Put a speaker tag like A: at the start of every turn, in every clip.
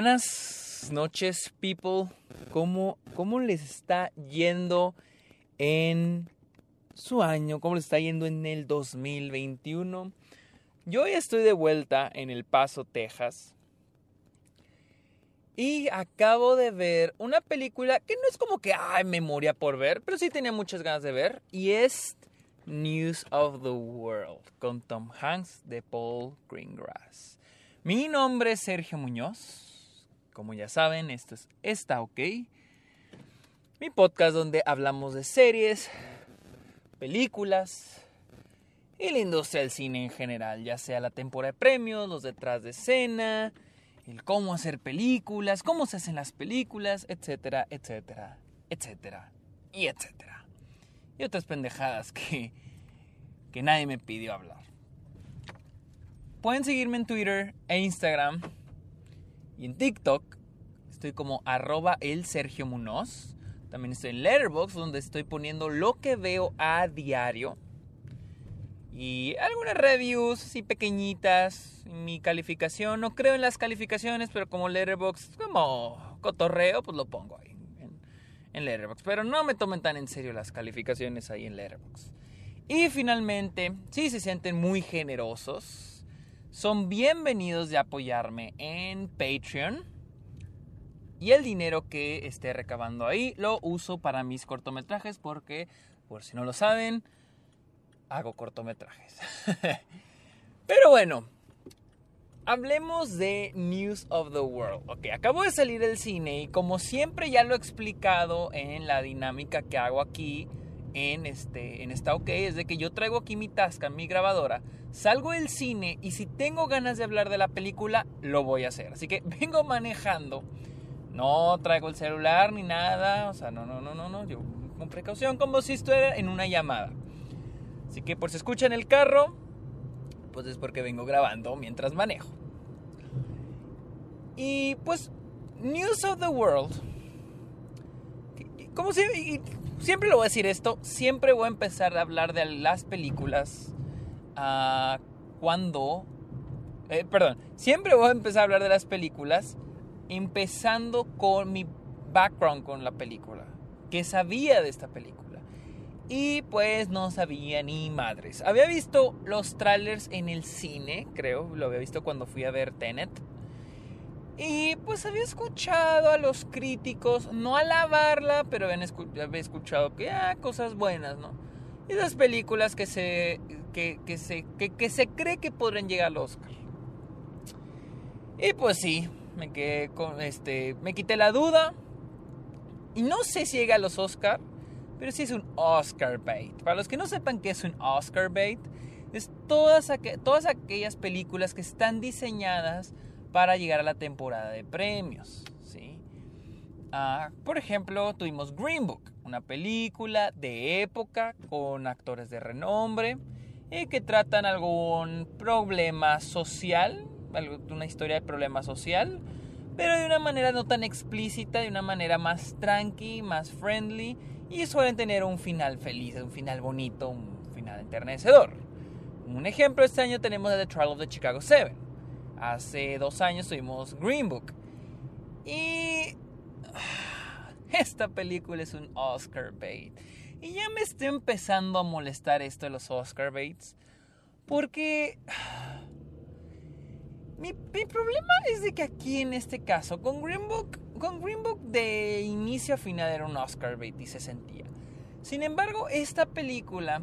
A: Buenas noches, people. ¿Cómo, ¿Cómo les está yendo en su año? ¿Cómo les está yendo en el 2021? Yo ya estoy de vuelta en El Paso, Texas. Y acabo de ver una película que no es como que, ay, memoria por ver, pero sí tenía muchas ganas de ver. Y es News of the World con Tom Hanks de Paul Greengrass. Mi nombre es Sergio Muñoz como ya saben, esto es Está OK, mi podcast donde hablamos de series, películas y la industria del cine en general, ya sea la temporada de premios, los detrás de escena, el cómo hacer películas, cómo se hacen las películas, etcétera, etcétera, etcétera, y etcétera. Y otras pendejadas que, que nadie me pidió hablar. Pueden seguirme en Twitter e Instagram y en TikTok estoy como arroba el Sergio. También estoy en Letterboxd donde estoy poniendo lo que veo a diario. Y algunas reviews así pequeñitas. Mi calificación, no creo en las calificaciones, pero como Letterboxd, como cotorreo, pues lo pongo ahí en, en Letterboxd. Pero no me tomen tan en serio las calificaciones ahí en Letterboxd. Y finalmente, si se sienten muy generosos, son bienvenidos de apoyarme en Patreon. Y el dinero que esté recabando ahí lo uso para mis cortometrajes porque, por si no lo saben, hago cortometrajes. Pero bueno, hablemos de News of the World. Ok, acabo de salir del cine y como siempre ya lo he explicado en la dinámica que hago aquí en, este, en esta OK es de que yo traigo aquí mi Tasca, mi grabadora, salgo del cine y si tengo ganas de hablar de la película, lo voy a hacer. Así que vengo manejando, no traigo el celular ni nada, o sea, no, no, no, no, no, yo con precaución como si estuviera en una llamada. Así que por si escuchan el carro, pues es porque vengo grabando mientras manejo. Y pues, News of the World. Como si, siempre lo voy a decir esto, siempre voy a empezar a hablar de las películas uh, cuando... Eh, perdón, siempre voy a empezar a hablar de las películas empezando con mi background con la película, que sabía de esta película. Y pues no sabía ni madres. Había visto los trailers en el cine, creo, lo había visto cuando fui a ver Tenet. Y pues había escuchado a los críticos, no alabarla, pero había escuchado que, ah, cosas buenas, ¿no? Y esas películas que se, que, se, que, se cree que podrían llegar al Oscar. Y pues sí, me quedé con, este, me quité la duda. Y no sé si llega a los Oscar, pero sí es un Oscar bait. Para los que no sepan qué es un Oscar bait, es todas aquellas películas que están diseñadas para llegar a la temporada de premios. ¿sí? Ah, por ejemplo, tuvimos Green Book, una película de época con actores de renombre y que tratan algún problema social, una historia de problema social, pero de una manera no tan explícita, de una manera más tranqui, más friendly y suelen tener un final feliz, un final bonito, un final enternecedor. Un ejemplo este año tenemos The Trial of the Chicago 7 Hace dos años tuvimos Green Book. Y esta película es un Oscar bait. Y ya me estoy empezando a molestar esto de los Oscar baits. Porque mi, mi, problema es de que aquí en este caso, con Green Book, con Green Book de inicio a final era un Oscar bait y se sentía. Sin embargo, esta película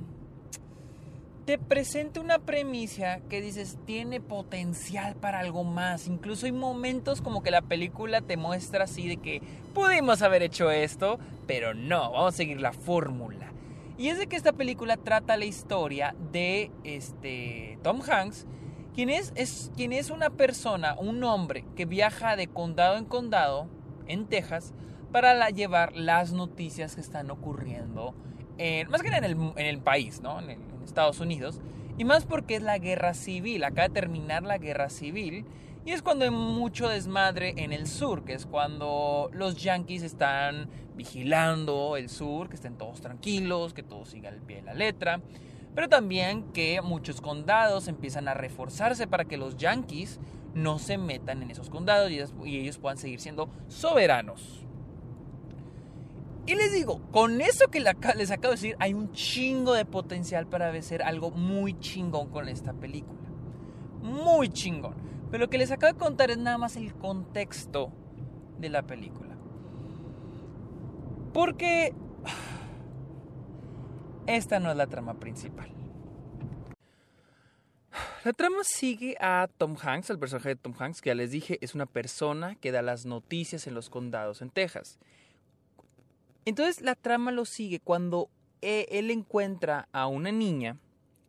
A: te presenta una premisa que dices tiene potencial para algo más. Incluso hay momentos como que la película te muestra así de que pudimos haber hecho esto, pero no, vamos a seguir la fórmula. Y es de que esta película trata la historia de este Tom Hanks, quien es, es, quien es una persona, un hombre que viaja de condado en condado en Texas para llevar las noticias que están ocurriendo más que en el, en país, ¿no? En, en, Estados Unidos. Y más porque es la guerra civil, acaba de terminar la guerra civil. Y es cuando hay mucho desmadre en el sur, que es cuando los yankees están vigilando el sur, que estén todos tranquilos, que todo siga al pie de la letra. Pero también que muchos condados empiezan a reforzarse para que los yankees no se metan en esos condados y ellos puedan seguir siendo soberanos. Y les digo, con eso que les acabo de decir, hay un chingo de potencial para hacer algo muy chingón con esta película. Muy chingón. Pero lo que les acabo de contar es nada más el contexto de la película. Porque esta no es la trama principal. La trama sigue a Tom Hanks, el personaje de Tom Hanks, que ya les dije, es una persona que da las noticias en los condados en Texas. Entonces la trama lo sigue cuando e, él encuentra a una niña,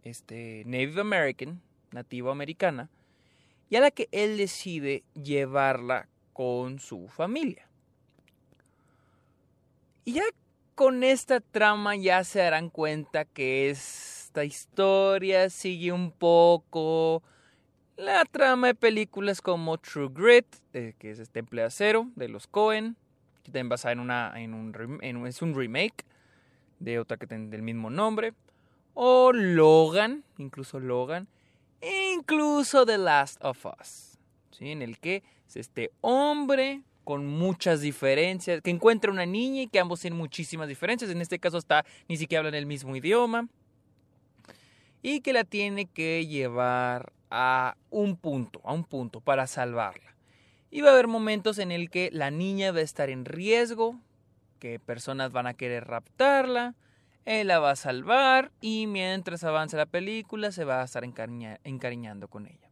A: este, Native American, nativo americana, y a la que él decide llevarla con su familia. Y ya con esta trama ya se darán cuenta que esta historia sigue un poco la trama de películas como True Grit, eh, que es este Temple Acero de los Cohen, también basada en, una, un, es un remake de otra que tiene del mismo nombre, o Logan, incluso Logan, e incluso The Last of Us, ¿sí? en el que es este hombre con muchas diferencias, que encuentra una niña y que ambos tienen muchísimas diferencias. En este caso está ni siquiera hablan el mismo idioma y que la tiene que llevar a un punto, a un punto para salvarla. Y va a haber momentos en el que la niña va a estar en riesgo, que personas van a querer raptarla, él la va a salvar y mientras avanza la película se va a estar encariñando con ella.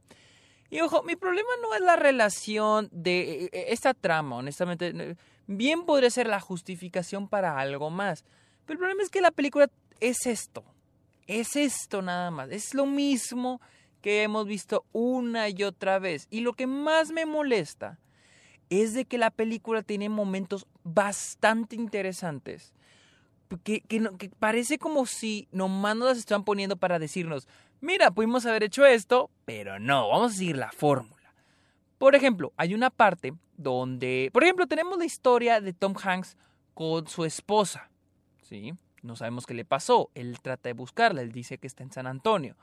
A: Y ojo, mi problema no es la relación de eh, eh, esta trama, honestamente. Bien podría ser la justificación para algo más. Pero el problema es que la película es esto. Es esto nada más. Es lo mismo que hemos visto una y otra vez. Y lo que más me molesta es de que la película tiene momentos bastante interesantes. Que, que, parece como si nomás nos las están poniendo para decirnos, mira, pudimos haber hecho esto, pero no, vamos a seguir la fórmula. Por ejemplo, hay una parte donde, por ejemplo, tenemos la historia de Tom Hanks con su esposa, ¿sí? No sabemos qué le pasó, él trata de buscarla, él dice que está en San Antonio.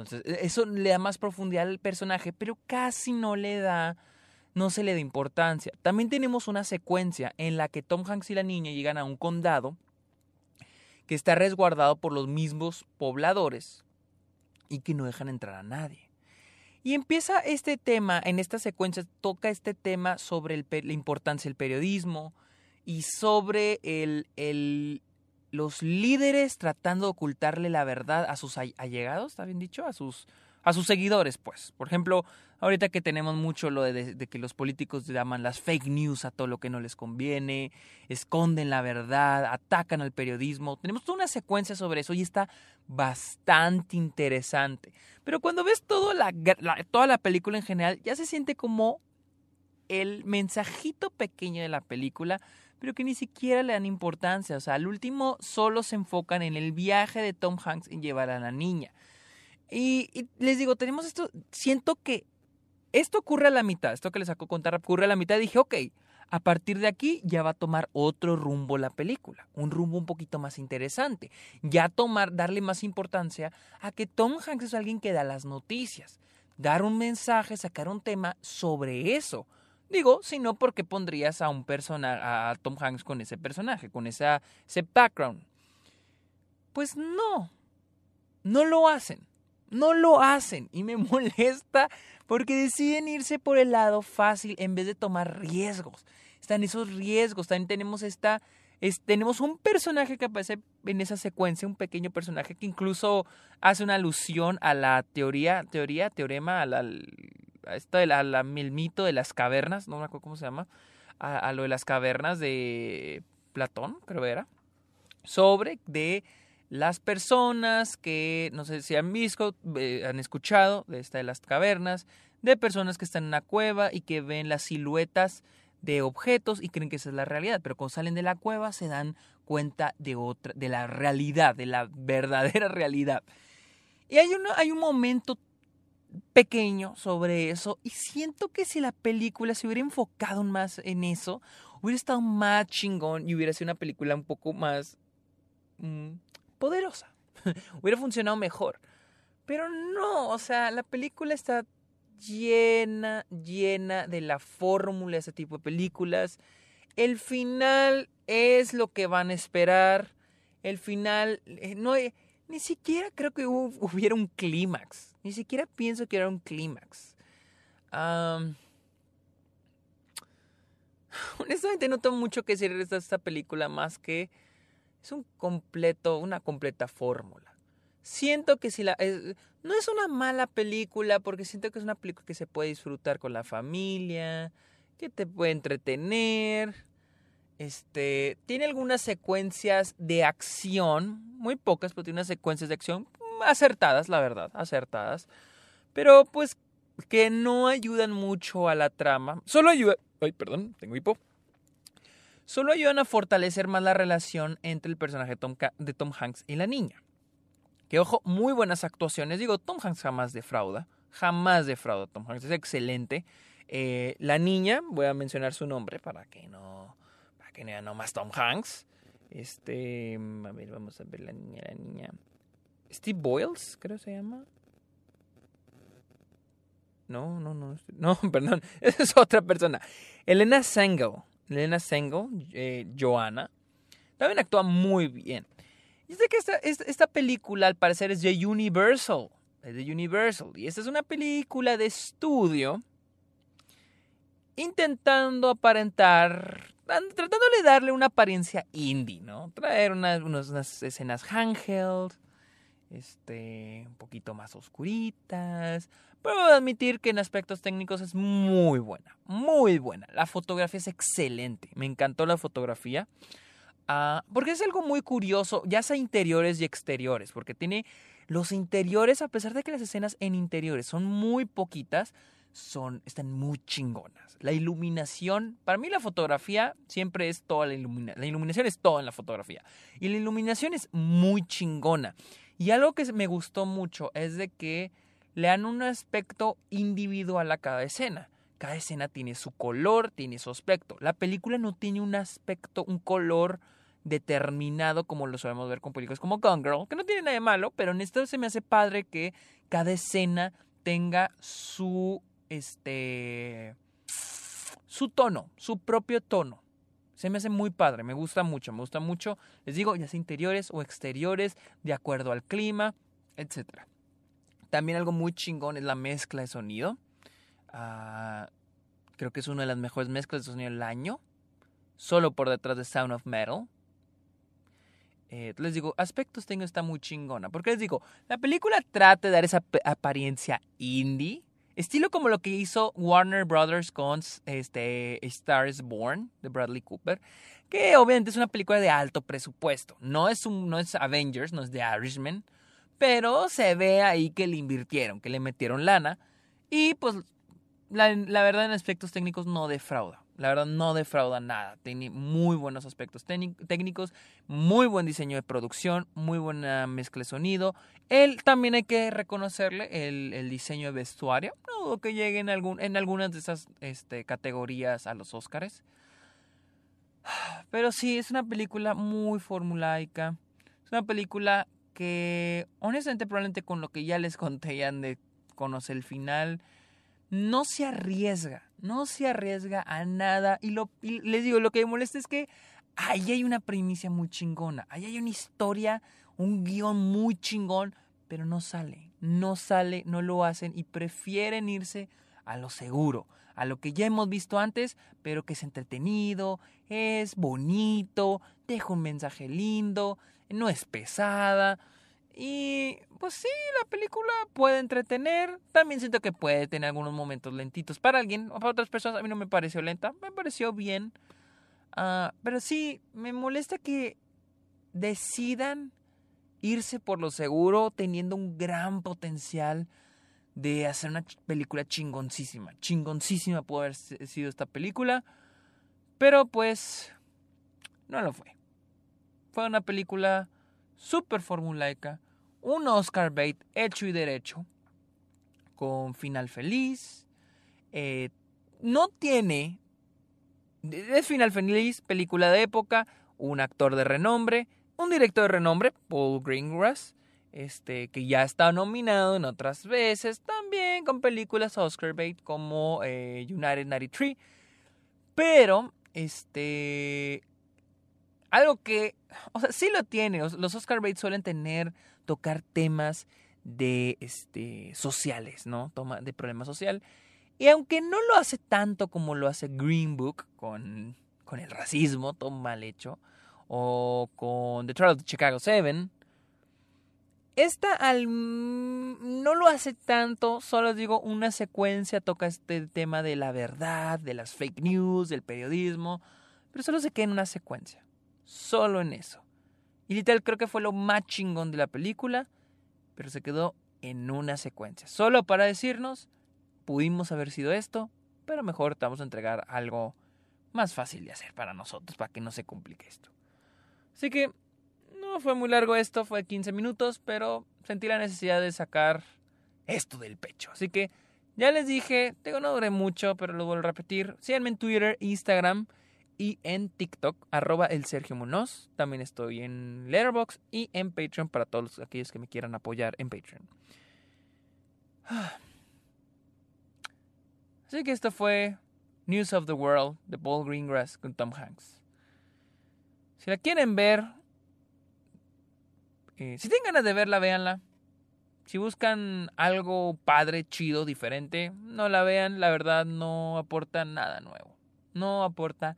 A: Entonces, e, eso le da más profundidad al personaje, pero casi no le da, no se le da importancia. También tenemos una secuencia en la que Tom Hanks y la niña llegan a un condado que está resguardado por los mismos pobladores, y que no dejan entrar a nadie. Y empieza este tema, en esta secuencia toca este tema sobre la importancia del periodismo y sobre el, el, los líderes tratando de ocultarle la verdad a sus allegados, ¿está bien dicho? A sus, a sus seguidores, pues. Por ejemplo, ahorita que tenemos mucho lo de, que los políticos llaman las fake news a todo lo que no les conviene, esconden la verdad, atacan al periodismo. Tenemos toda una secuencia sobre eso y está bastante interesante. Pero cuando ves toda la película en general, ya se siente como el mensajito pequeño de la película, pero que ni siquiera le dan importancia. O sea, al último solo se enfocan en el viaje de Tom Hanks en llevar a la niña. Y, les digo, tenemos esto, siento que esto ocurre a la mitad, esto que les saco contar ocurre a la mitad y dije, ok, a partir de aquí ya va a tomar otro rumbo la película, un rumbo un poquito más interesante. Ya tomar, darle más importancia a que Tom Hanks es alguien que da las noticias, dar un mensaje, sacar un tema sobre eso. Digo, si no, ¿por qué pondrías a un personaje, a Tom Hanks con ese personaje, con esa, ese background? Pues no, no lo hacen, no lo hacen y me molesta porque deciden irse por el lado fácil en vez de tomar riesgos. Están esos riesgos, también tenemos esta... tenemos un personaje que aparece en esa secuencia, un pequeño personaje que incluso hace una alusión a la teoría, teoría, teorema, a la, esto de la, el mito de las cavernas, no me acuerdo cómo se llama, a, lo de las cavernas de Platón, creo que era, sobre de las personas que, no sé si han visto, han escuchado de esta de las cavernas, de personas que están en una cueva y que ven las siluetas de objetos y creen que esa es la realidad, pero cuando salen de la cueva se dan cuenta de otra, de la realidad, de la verdadera realidad. Y hay, hay un momento pequeño sobre eso y siento que si la película se hubiera enfocado más en eso, hubiera estado más chingón y hubiera sido una película un poco más mm, poderosa. Hubiera funcionado mejor. Pero no, o sea, la película está llena, llena de la fórmula de ese tipo de películas. El final es lo que van a esperar. El final, eh, no, ni siquiera creo que hubiera un clímax. Ni siquiera pienso que era un clímax. honestamente no tengo mucho que decir de esta película más que es un completo, una completa fórmula. Siento que si la no es una mala película porque siento que es una película que se puede disfrutar con la familia, que te puede entretener. Este, tiene algunas secuencias de acción, muy pocas, pero tiene unas secuencias de acción acertadas, la verdad, acertadas. Pero pues que no ayudan mucho a la trama. Solo ayudan, ay, perdón, tengo hipo. Solo ayudan a fortalecer más la relación entre el personaje de Tom Hanks y la niña. Que ojo, muy buenas actuaciones. Digo, Tom Hanks jamás defrauda. Jamás defrauda Tom Hanks. Es excelente. Eh, la niña, voy a mencionar su nombre para que no. Para que no vean nomás Tom Hanks. Este. A ver, vamos a ver la niña, la niña. Steve Boyles, creo se llama. No, no, no. No, perdón. Esa es otra persona. Elena Sengel. Elena Sengel, eh. También actúa muy bien. Y es que esta, esta, película al parecer es de Universal. Es de Universal. Y esta es una película de estudio intentando aparentar, tratando de darle una apariencia indie, ¿no? Traer unas, unas, escenas handheld, este, un poquito más oscuritas. Pero admitir que en aspectos técnicos es muy buena, muy buena. La fotografía es excelente. Me encantó la fotografía. Ah, porque es algo muy curioso, ya sea interiores y exteriores, porque tiene los interiores, a pesar de que las escenas en interiores son muy poquitas, son, están muy chingonas. La iluminación, para mí la fotografía siempre es toda la iluminación. La iluminación es todo en la fotografía. Y la iluminación es muy chingona. Y algo que me gustó mucho es de que le dan un aspecto individual a cada escena. Cada escena tiene su color, tiene su aspecto. La película no tiene un aspecto, un color determinado como lo sabemos ver con películas como Gone Girl, que no tiene nada de malo, pero en esto se me hace padre que cada escena tenga su este su tono, su propio tono. Se me hace muy padre, me gusta mucho, me gusta mucho, les digo, ya sea interiores o exteriores, de acuerdo al clima, etc. También algo muy chingón es la mezcla de sonido. Ah, creo que es una de las mejores mezclas de sonido del año. Solo por detrás de Sound of Metal. Eh, les digo, aspectos tengo está muy chingona. Porque les digo, la película trata de dar esa apariencia indie. Estilo como lo que hizo Warner Brothers con este, Stars Born de Bradley Cooper. Que obviamente es una película de alto presupuesto. No es, un, no es Avengers, no es The Irishman. Pero se ve ahí que le invirtieron, que le metieron lana. Y pues la, la verdad en aspectos técnicos no defrauda. La verdad no defrauda nada. Tiene muy buenos aspectos técnicos, muy buen diseño de producción, muy buena mezcla de sonido. Él también hay que reconocerle el, diseño de vestuario. No dudo que llegue en, algún, en algunas de esas este, categorías a los Oscars. Pero sí, es una película muy formulaica. Es una película que, honestamente, probablemente con lo que ya les conté, ya de conocer el final no se arriesga, no se arriesga a nada. Y, lo, les digo, lo que me molesta es que ahí hay una primicia muy chingona, ahí hay una historia, un guion muy chingón, pero no sale, no sale, no lo hacen y prefieren irse a lo seguro, a lo que ya hemos visto antes, pero que es entretenido, es bonito, deja un mensaje lindo, no es pesada. Y pues sí, la película puede entretener. También siento que puede tener algunos momentos lentitos. Para alguien o para otras personas a mí no me pareció lenta. Me pareció bien. Ah, pero sí, me molesta que decidan irse por lo seguro teniendo un gran potencial de hacer una película chingoncísima. Chingoncísima pudo haber sido esta película. Pero pues no lo fue. Fue una película súper formulaica un Oscar bait hecho y derecho, con final feliz. Eh, no tiene, es final feliz, película de época, un actor de renombre, un director de renombre, Paul Greengrass, este, que ya está nominado en otras veces, también con películas Oscar bait como eh, United 93. Pero, este, algo que, o sea, sí lo tiene, los Oscar bait suelen tener, tocar temas de, este, sociales, ¿no? De problema social. Y aunque no lo hace tanto como lo hace Green Book con, con el racismo, todo mal hecho, o con The Trial of Chicago 7, esta al, no lo hace tanto, solo digo una secuencia, toca este tema de la verdad, de las fake news, del periodismo, pero solo se queda en una secuencia, solo en eso. Y literal creo que fue lo más chingón de la película, pero se quedó en una secuencia, solo para decirnos, pudimos haber sido esto, pero mejor te vamos a entregar algo más fácil de hacer para nosotros, para que no se complique esto. Así que no fue muy largo esto, fue 15 minutos, pero sentí la necesidad de sacar esto del pecho. Así que ya les dije, tengo no duré mucho, pero lo vuelvo a repetir. Síganme en Twitter, Instagram y en TikTok, arroba el Sergio Munoz. También estoy en Letterboxd y en Patreon para todos aquellos que me quieran apoyar en Patreon. Así que esto fue News of the World de Paul Greengrass con Tom Hanks. Si la quieren ver, eh, si tienen ganas de verla, véanla. Si buscan algo padre, chido, diferente, no la vean. La verdad no aporta nada nuevo. No aporta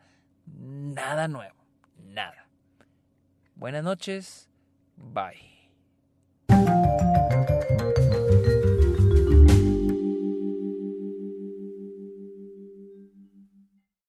A: nada nuevo. Nada. Buenas noches. Bye.